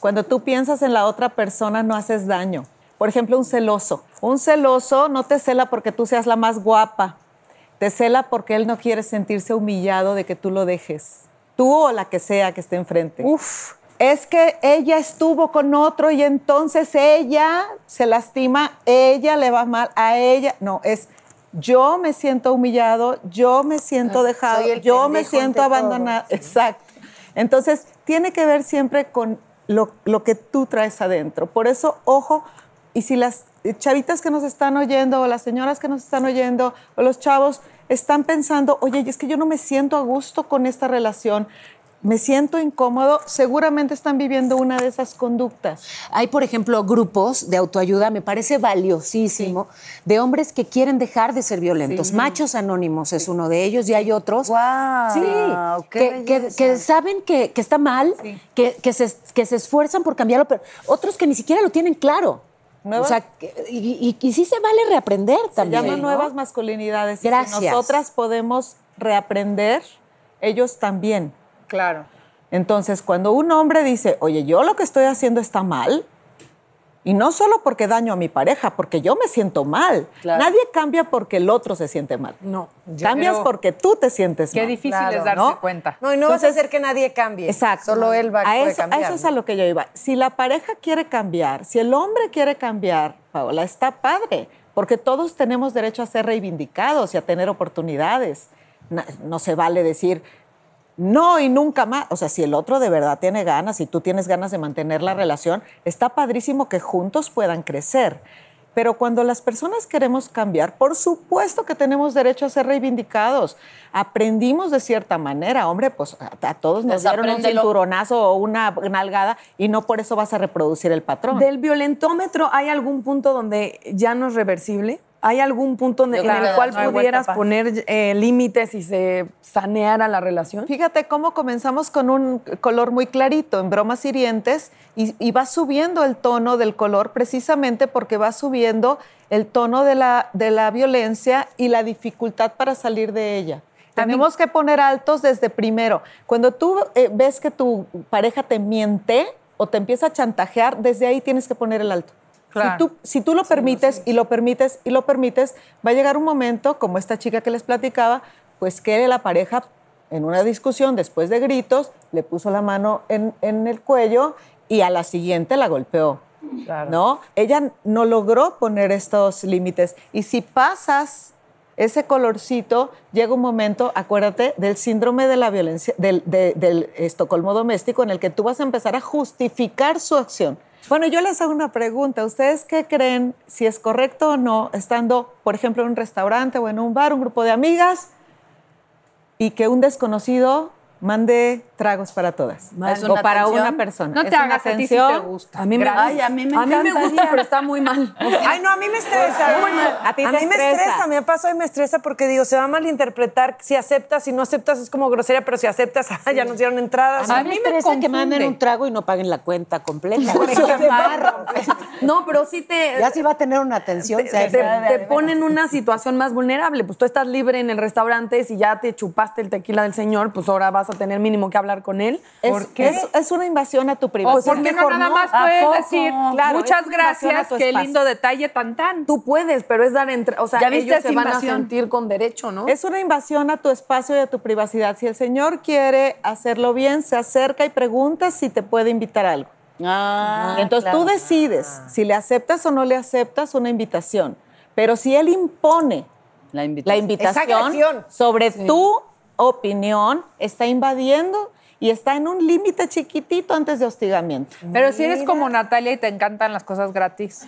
Cuando tú piensas en la otra persona, no haces daño. Por ejemplo, un celoso. Un celoso no te cela porque tú seas la más guapa. Te cela porque él no quiere sentirse humillado de que tú lo dejes. Tú o la que sea que esté enfrente. Uf. Es que ella estuvo con otro y entonces ella se lastima, ella le va mal, a ella. No, es yo me siento humillado, yo me siento dejado, soy el yo me siento abandonado. Exacto. Entonces, tiene que ver siempre con lo, lo que tú traes adentro. Por eso, ojo, y si las chavitas que nos están oyendo, o las señoras que nos están oyendo, o los chavos, están pensando, oye, es que yo no me siento a gusto con esta relación, me siento incómodo, seguramente están viviendo una de esas conductas. Hay, por ejemplo, grupos de autoayuda, me parece valiosísimo, de hombres que quieren dejar de ser violentos. Machos Anónimos es uno de ellos y hay otros. Guau, sí, que, que- belleza. que saben que, que está mal, que, que se, que se esfuerzan por cambiarlo, pero otros que ni siquiera lo tienen claro. Nuevas- O sea, y, y- y sí se vale reaprender Se también. llaman ¿no? nuevas masculinidades. Y si Gracias. nosotras podemos reaprender, ellos también. Claro. Entonces, cuando un hombre dice, oye, yo lo que estoy haciendo está mal, y no solo porque daño a mi pareja, porque yo me siento mal. Claro. Nadie cambia porque el otro se siente mal. No. Cambias porque tú te sientes Qué mal. difícil Claro, es darse ¿no? cuenta. No, y no vas a hacer que nadie cambie. Exacto. Solo él va a eso, cambiar. A eso es a lo que yo iba. Si la pareja quiere cambiar, si el hombre quiere cambiar, Paola, está padre, porque todos tenemos derecho a ser reivindicados y a tener oportunidades. No, se vale decir no y nunca más. O sea, si el otro de verdad tiene ganas y tú tienes ganas de mantener la relación, está padrísimo que juntos puedan crecer. Pero cuando las personas queremos cambiar, por supuesto que tenemos derecho a ser reivindicados. Aprendimos de cierta manera, hombre, pues a, a todos nos dieron un cinturonazo o una nalgada y no por eso vas a reproducir el patrón. ¿Del violentómetro hay algún punto donde ya no es reversible? ¿Hay algún punto en el cual no hay vuelta pudieras poner eh, límites y se saneara la relación? Fíjate cómo comenzamos con un color muy clarito en bromas hirientes y, y va subiendo el tono del color precisamente porque va subiendo el tono de la, de la violencia y la dificultad para salir de ella. Tenemos que poner altos desde primero. Cuando tú eh, ves que tu pareja te miente o te empieza a chantajear, desde ahí tienes que poner el alto. Claro. Si tú, si tú lo permites y lo permites y lo permites, va a llegar un momento, como esta chica que les platicaba, pues que la pareja en una discusión, después de gritos, le puso la mano en, en el cuello y a la siguiente la golpeó. ¿No? Ella no logró poner estos límites. Y si pasas ese colorcito, llega un momento, acuérdate, del síndrome de la violencia, del, de- del Estocolmo doméstico, en el que tú vas a empezar a justificar su acción. Bueno, yo les hago una pregunta. ¿Ustedes qué creen si es correcto o no, estando, por ejemplo, en un restaurante o en un bar, un grupo de amigas, y que un desconocido mande tragos para todas? ¿Es o para atención? una persona. No ¿Es te una hagas, a ti sí te atención? gusta. A mí me. Ay, a mí me a mí me gusta, pero está muy mal. (laughs) Ay, no, a mí me estresa. A ti te mí me estresa. me pasa y me estresa porque digo, se va a malinterpretar si aceptas, si no aceptas es como grosería, pero si aceptas, (laughs) ya nos dieron entradas. A A mí me me estresa que manden un trago y no paguen la cuenta completa. (laughs) No, pero sí te, ya si va a tener una atención. te, te- te ponen en una situación más vulnerable. Pues tú estás libre en el restaurante, si ya te chupaste el tequila del señor, pues ahora vas a tener mínimo que hablar con él. Es, es, es una invasión a tu O privacidad. porque no nada más ¿A puedes poco? decir Claro, muchas invasión gracias, qué espacio. lindo detalle, tan tan. Tú puedes, pero es dar entre, o sea, ¿Ya viste ellos se van a invasión? sentir con derecho, ¿no? Es una invasión a tu espacio y a tu privacidad. Si el Señor quiere hacerlo bien, se acerca y pregunta si te puede invitar a algo. Ah, Entonces tú decides si le aceptas o no le aceptas una invitación. Pero si Él impone La la invitación. sobre tu opinión, está invadiendo y está en un límite chiquitito antes de hostigamiento. Pero si eres como Natalia y te encantan las cosas gratis.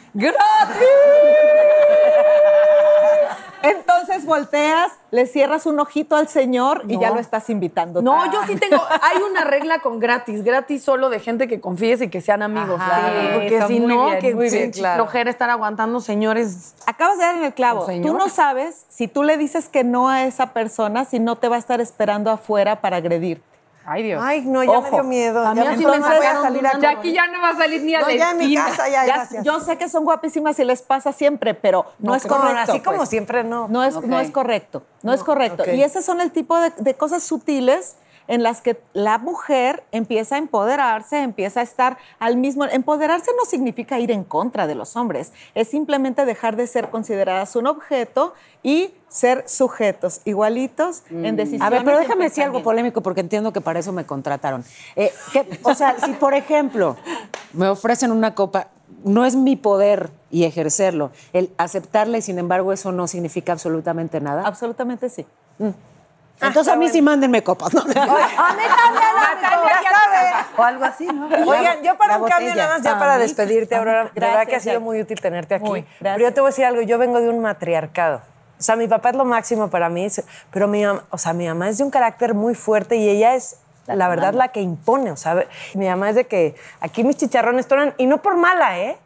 Entonces volteas, le cierras un ojito al Señor y ya No. lo estás invitando. No, yo sí tengo. Hay una regla con gratis. Gratis solo de gente que confíes y que sean amigos. Ajá, Sí, sí, porque si muy no, bien, que muy bien, claro. estar aguantando señores. Acabas de dar en el clavo. Tú no sabes si tú le dices que no a esa persona, si no te va a estar esperando afuera para agredirte. Ay, Dios. Ay, no, ya me Ojo. dio miedo. A mí Ya así me me voy a salir a Ya aquí ya no va a salir ni a No, la ya en mi casa, ya, Ya- gracias. yo sé que son guapísimas y les pasa siempre, pero no, es No, correcto. así como pues. siempre, no. No es, no es correcto, no, es correcto. Y esos son el tipo de, de cosas sutiles en las que la mujer empieza a empoderarse, empieza a estar al mismo... Empoderarse no significa ir en contra de los hombres, es simplemente dejar de ser consideradas un objeto y ser sujetos igualitos en decisiones. A ver, pero déjame decir algo polémico porque entiendo que para eso me contrataron. Eh, que- o sea, si por ejemplo me ofrecen una copa, no es mi poder y ejercerlo, el aceptarla y sin embargo eso no significa absolutamente nada. Absolutamente sí. Entonces a mí sí mándenme copas. ¿no? (laughs) A mí también, Natalia, ya sabes. O algo así, ¿no? Oigan, yo para La un cambio nada más ya para despedirte, Aurora, de verdad que ha sido muy útil tenerte aquí. Muy, Pero yo te voy a decir algo, yo vengo de un matriarcado. O sea, mi papá es lo máximo para mí, pero mi mamá, o sea, mi mamá es de un carácter muy fuerte y ella es la verdad la que impone, o sea, mi mamá es de que aquí mis chicharrones tonan y no por mala, ¿eh?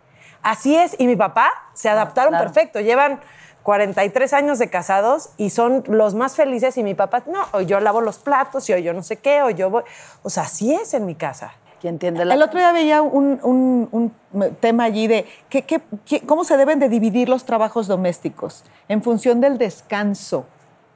Así es y mi papá se adaptaron claro. perfecto, llevan 43 años de casados y son los más felices y mi papá, no, o yo lavo los platos y o yo no sé qué, o yo voy, o sea, así es en mi casa. ¿Quién entiende la El otro día veía un, un- un tema allí de que, que- que- cómo se deben de dividir los trabajos domésticos en función del descanso.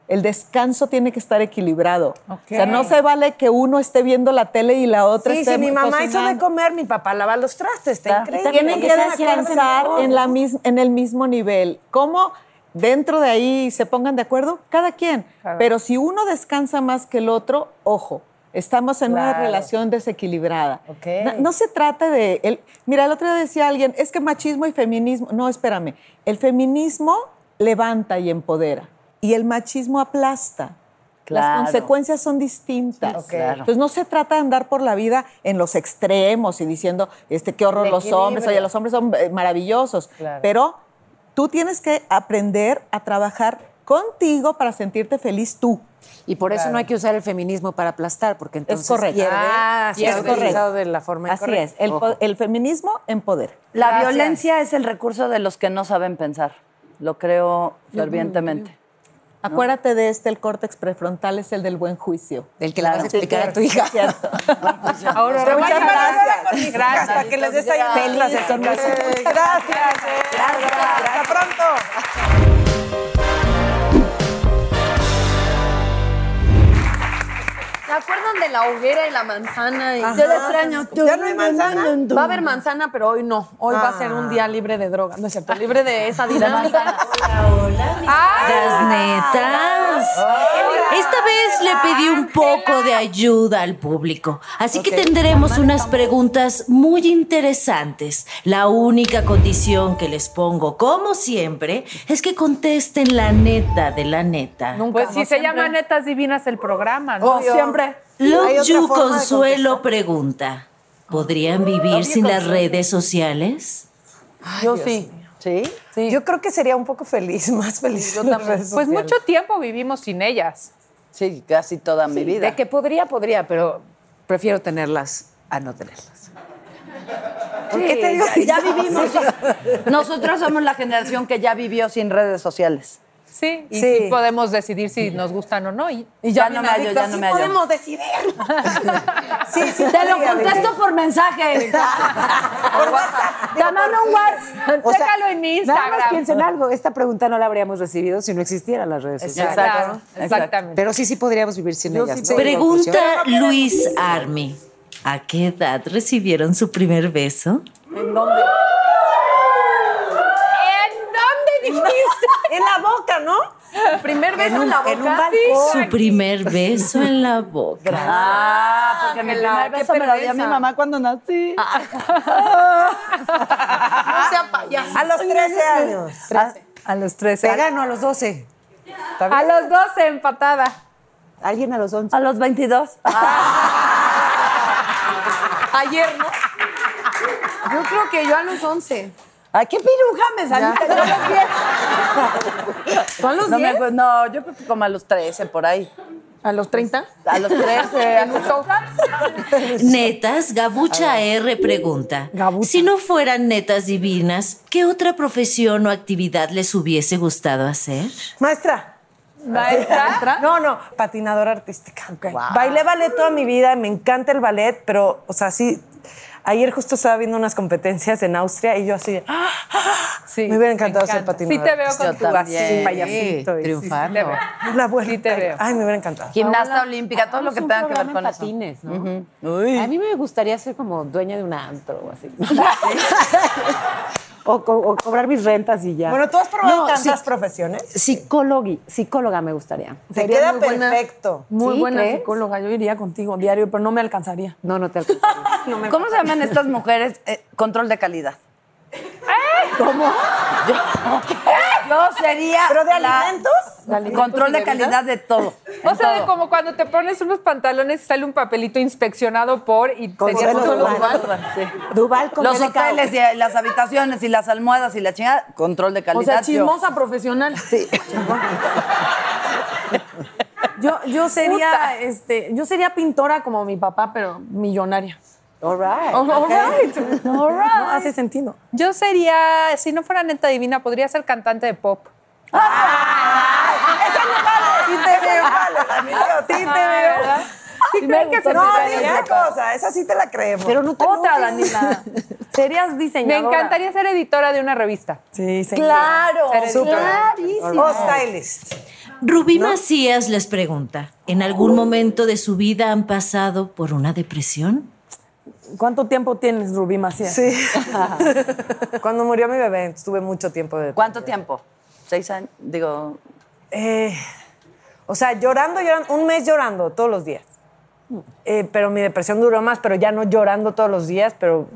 El descanso tiene que estar equilibrado. O sea, no se vale que uno esté viendo la tele y la otra Sí, esté si mi mamá hizo de comer, mi papá lava los trastes, está increíble. Tienen que descansar en, la mis- en el mismo nivel. ¿Cómo dentro de ahí se pongan de acuerdo? Cada quien. Pero si uno descansa más que el otro, ojo, estamos en una Claro. relación desequilibrada. Ok. No, no se trata de... El, mira, el otro día decía alguien, es que machismo y feminismo... No, espérame. El feminismo levanta y empodera. Y el machismo aplasta. Claro. Las consecuencias son distintas. Ok. Claro. Entonces no se trata de andar por la vida en los extremos y diciendo, este, qué horror los hombres, oye, los hombres son eh, maravillosos. Claro. Pero tú tienes que aprender a trabajar contigo para sentirte feliz tú. Y por eso no hay que usar el feminismo para aplastar, porque entonces correcto. pierde. Ah, sí, es es correcto. de la forma Así incorrecta. es. El, feminismo empodera. La Gracias. violencia es el recurso de los que no saben pensar. Lo creo fervientemente. Acuérdate de este, el córtex prefrontal es el del buen juicio. Del que le vas a explicar a tu hija. Cierto. (laughs) Ahora, muchas ahora gracias. hijas para que les des ahí Eh, Gracias. eh. Hasta pronto. ¿Se acuerdan de la hoguera y la manzana? Y... Yo la extraño. ¿Ya no hay manzana? Va a haber manzana, pero hoy no. Hoy va a ser un día libre de droga. No es cierto, libre de esa dinámica. (laughs) Las netas. Esta vez le pedí un poco de ayuda al público, así que tendremos unas preguntas muy interesantes. La única condición que les pongo, como siempre, es que contesten la neta de la neta. Pues si se llama Netas Divinas el programa, ¿no? Oh, siempre. De Consuelo pregunta, ¿podrían vivir sin las redes sociales? Yo sí. ¿Sí? Sí. Yo creo que sería un poco feliz, (laughs) más feliz. las redes Pues mucho tiempo vivimos sin ellas. Sí, casi toda mi vida. De que podría, podría, pero prefiero tenerlas a no tenerlas. ¿Por qué te digo ya, ya vivimos. Nosotros somos la generación que ya vivió sin redes sociales. Sí, y Sí. sí podemos decidir si nos gustan o no. Y, Y Ya ya, no me hallo, ya no sí me hallo. podemos decidir. (laughs) Sí, sí. Te lo contesto por mensaje. (laughs) Por WhatsApp. Te mando un WhatsApp. O sea, Chécalo en mi Nada más Instagram. piensen algo. Esta pregunta no la habríamos recibido si no existieran las redes sociales. Claro, exactamente. Pero sí, sí podríamos vivir sin Yo ellas. Pregunta Luis Army. ¿A qué edad recibieron su primer beso? ¿En dónde? ¿En dónde dijiste? En la boca, ¿no? Primer beso en, la boca. En un balcón. Su primer beso en la boca. Ah, porque mi primer beso me lo dio perversa. mi mamá cuando nací. (laughs) No sea payaso. A los 13 años. A, a los 13. Te gano a los 12. ¿Está A los 12 empatada. ¿Alguien a los 11? A los 22. (laughs) Ayer, ¿no? Yo creo que yo a los 11. Ay, qué piruja me saliste. ¿Tú a los no, me 10? acuerdo, no, yo creo que como a los 13 por ahí. ¿A los 30? A los 13. (laughs) ¿En un sofá? Netas, Gabucha R pregunta. Si no fueran netas divinas, ¿qué otra profesión o actividad les hubiese gustado hacer? Maestra. ¿Maestra? No, no, patinadora artística. Bailé ballet toda mi vida, me encanta el ballet, pero, o sea, sí. Ayer justo estaba viendo unas competencias en Austria y yo así de, ¡ah! Sí, me hubiera encantado me ser encanta. patinadora. Sí te veo con Yo tu así, también. payasito. y- Triunfando. Sí, sí. La vuelta. Sí te veo. Ay, me hubiera encantado. Gimnasta olímpica, todo lo que tenga que ver con eso. patines, ¿no? A mí me gustaría ser como dueña de un antro o así. (laughs) (laughs) O, co- o cobrar mis rentas y ya. Bueno, ¿tú has probado No, tantas sí. profesiones? Psicóloga, psicóloga me gustaría. Sería queda muy buena- perfecto. Muy ¿Sí, buena crees? psicóloga. Yo iría contigo diario, pero no me alcanzaría. No, no te alcanzaría. (laughs) ¿Cómo se llaman estas mujeres? Eh, control de calidad. ¿Cómo? Yo, (laughs) yo sería. ¿Pero de la- alimentos? ¿De alimentos Control de calidad de todo. O sea, de como cuando te pones unos pantalones y sale un papelito inspeccionado por y sería como- Duval. Sí. Duval con Los hoteles y las habitaciones y las almohadas y la chingada, control de O calidad. sea, yo. chismosa profesional. Sí. Yo, yo sería, este, yo sería pintora como mi papá, pero millonaria. All right. All right. (laughs) All right. No, hace sentido. Yo sería, si no fuera neta divina, podría ser cantante de pop. Sí te veo, vale, sí te veo. Sí, creo que se No, me una cosa, esa sí te la creemos. Pero no te Otra. Daniela. (laughs) Serías Me diseñadora. encantaría ser editora de una revista. Sí, sí. Claro. Ser editora. O stylist. Rubí Macías les pregunta, ¿en algún momento de su vida han pasado por una depresión? ¿Cuánto tiempo tienes, Rubí Macías? Sí. (laughs) Cuando murió mi bebé, estuve mucho tiempo de... ¿Cuánto tiempo? ¿Seis años? Digo, Eh, o sea, llorando, llorando, un mes llorando todos los días. Eh, pero mi depresión duró más, pero ya no llorando todos los días, pero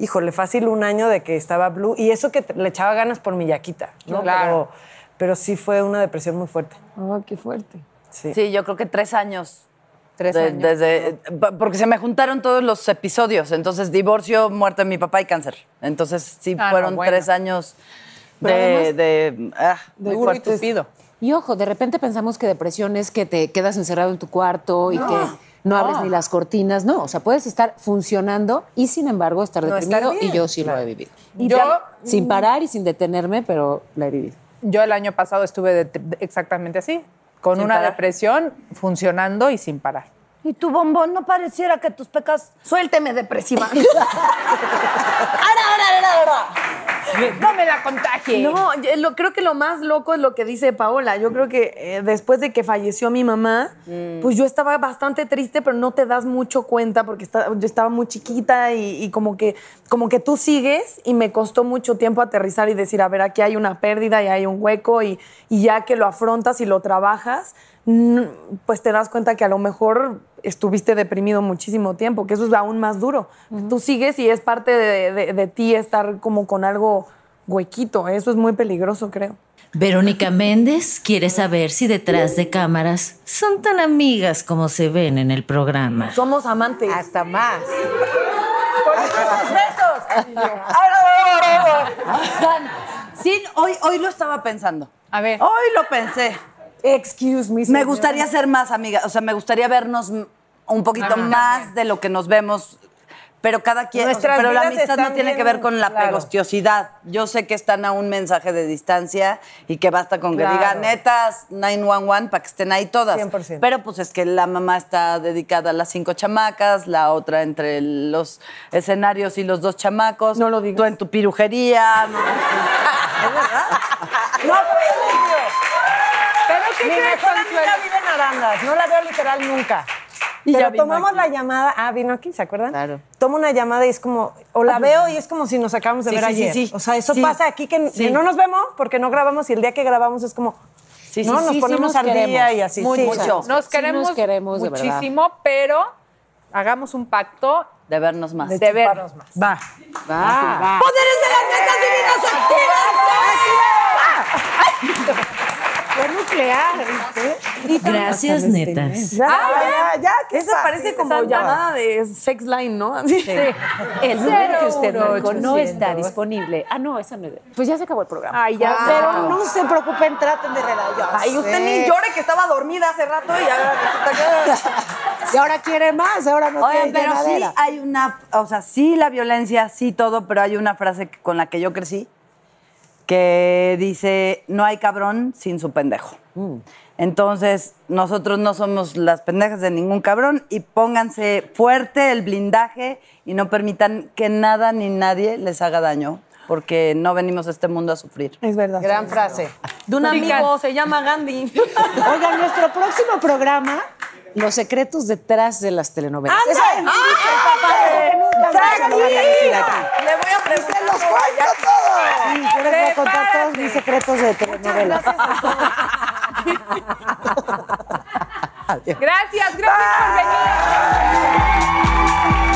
híjole, fácil un año de que estaba blue. Y eso que te- le echaba ganas por mi yaquita, ¿no? Claro. Pero, pero sí fue una depresión muy fuerte. Oh, qué fuerte. Sí. sí, yo creo que tres años. Tres De- años. Desde, pa- porque se me juntaron todos los episodios. Entonces, divorcio, muerte de mi papá y cáncer. Entonces, sí, Ah, no, fueron bueno. tres años de. además- de, ah, muy Duro y. Y ojo, de repente pensamos que depresión es que te quedas encerrado en tu cuarto y que no abres ni las cortinas. No, o sea, puedes estar funcionando y sin embargo estar No, deprimido y yo sí lo he vivido. Yo, Sin parar y sin detenerme, pero la he vivido. yo el año pasado estuve de- de- exactamente así, con Sin una parar. depresión, funcionando y sin parar. Y tu bombón no pareciera que tus pecas. Suélteme, depresiva. (laughs) (laughs) No me la contagie. No, yo lo, creo que lo más loco es lo que dice Paola. Yo creo que eh, después de que falleció mi mamá, pues yo estaba bastante triste, pero no te das mucho cuenta porque yo estaba muy chiquita y, y como, que, como que tú sigues y me costó mucho tiempo aterrizar y decir, a ver, aquí hay una pérdida y hay un hueco y, y ya que lo afrontas y lo trabajas, mm, pues te das cuenta que a lo mejor estuviste deprimido muchísimo tiempo, que eso es aún más duro. Tú sigues y es parte de, de- de ti estar como con algo huequito. Eso es muy peligroso, creo. Verónica Méndez quiere saber si detrás de cámaras son tan amigas como se ven en el programa. Somos amantes. Hasta más. Sí, hoy, hoy lo estaba pensando. A ver. Hoy lo pensé. Excuse me. Me señora. gustaría ser más amigas, o sea, me gustaría vernos un poquito más de lo que nos vemos, Pero cada quien, o sea, Nuestras pero la amistad no tiene bien, que ver con la claro. pegostiosidad. Yo sé que están a un mensaje de distancia y que basta con que Claro. digan netas 911 para que estén ahí todas. 100%. Pero pues es que la mamá está dedicada a las cinco chamacas, la otra entre los escenarios y los dos chamacos. No lo digas. Tú en tu pirujería. no- (laughs) No, ¿Pero qué Mi crees, mejor amiga vive en Arandas, no la veo literal nunca. Y Pero tomamos aquí. la llamada, ah, vino aquí, ¿se acuerdan? Claro. Tomo una llamada y es como, o la veo y es como si nos acabamos de Sí, ver sí, sí, ayer. sí. O sea, eso Sí. pasa aquí que, Sí. que no nos vemos porque no grabamos y el día que grabamos es como, Sí, no, sí, nos sí, ponemos nos al día queremos. y así. Sí. mucho. Nos Sí, queremos, nos queremos, de verdad. muchísimo, pero hagamos un pacto De vernos más. de vernos más. Va. Va. ¡Poderes de las netas divinas activas! Fue nuclear, ¿viste? Gracias, netas. Ya, ya, ya, qué Esa fácil. parece como llamada de sex line, ¿no? Así. El número que usted marcó no está disponible. Ah, no, esa no es. Pues ya se acabó el programa. Ay, ya, pero no se preocupen, traten de relajar. Ay, usted ni llore que estaba dormida hace rato y ahora resulta que... (laughs) Y ahora quiere más, ahora no quiere pero sí hay una, o sea, sí la violencia, sí todo, pero hay una frase que- con la que yo crecí que dice, no hay cabrón sin su pendejo. Entonces, nosotros no somos las pendejas de ningún cabrón y pónganse fuerte el blindaje y no permitan que nada ni nadie les haga daño, porque no venimos a este mundo a sufrir. Es verdad. Gran frase. De un amigo, se llama Gandhi. (laughs) Oigan, nuestro próximo programa, Los secretos detrás de las telenovelas. ¡Anda! Esa es mi ¡Ay! nunca más se lo van a decir aquí. Le voy a preguntar. ¡Los cuento todo! Sí, yo les voy a contar todos mis secretos de telenovelas. (laughs) Gracias, gracias por venir.